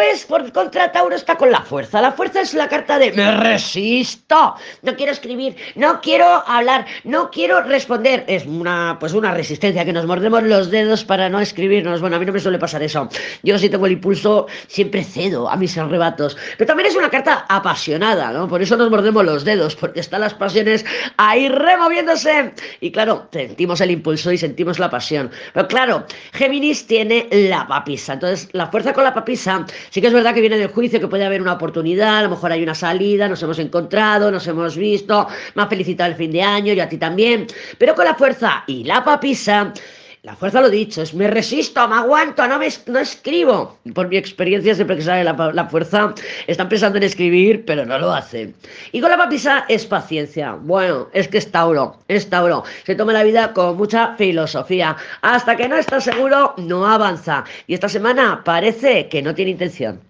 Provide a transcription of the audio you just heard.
es, por contra, Tauro está con la fuerza. La fuerza es la carta de me resisto, no quiero escribir, no quiero hablar, no quiero responder. Es una, pues una resistencia que nos mordemos los dedos para no escribirnos. Bueno, a mí no me suele pasar eso. Yo si tengo el impulso, siempre cedo a mis arrebatos. Pero también es una carta apasionada, ¿no? Por eso nos mordemos los dedos, porque están las pasiones ahí removiéndose. Y claro, sentimos el impulso y sentimos la pasión. Pero claro, Géminis tiene la papisa. Entonces, la fuerza con la papisa, sí que es verdad que viene del juicio, que puede haber una oportunidad, a lo mejor hay una salida, nos hemos encontrado, nos hemos visto, me ha felicitado el fin de año, y a ti también. Pero con la fuerza y la papisa, la fuerza lo dicho, es me resisto, me aguanto, no, me, no escribo. Por mi experiencia siempre que sale la, la, fuerza, están pensando en escribir, pero no lo hacen. Y con la papisa es paciencia. Bueno, es que es Tauro, es Tauro. Se toma la vida con mucha filosofía. Hasta que no está seguro, no avanza. Y esta semana parece que no tiene intención.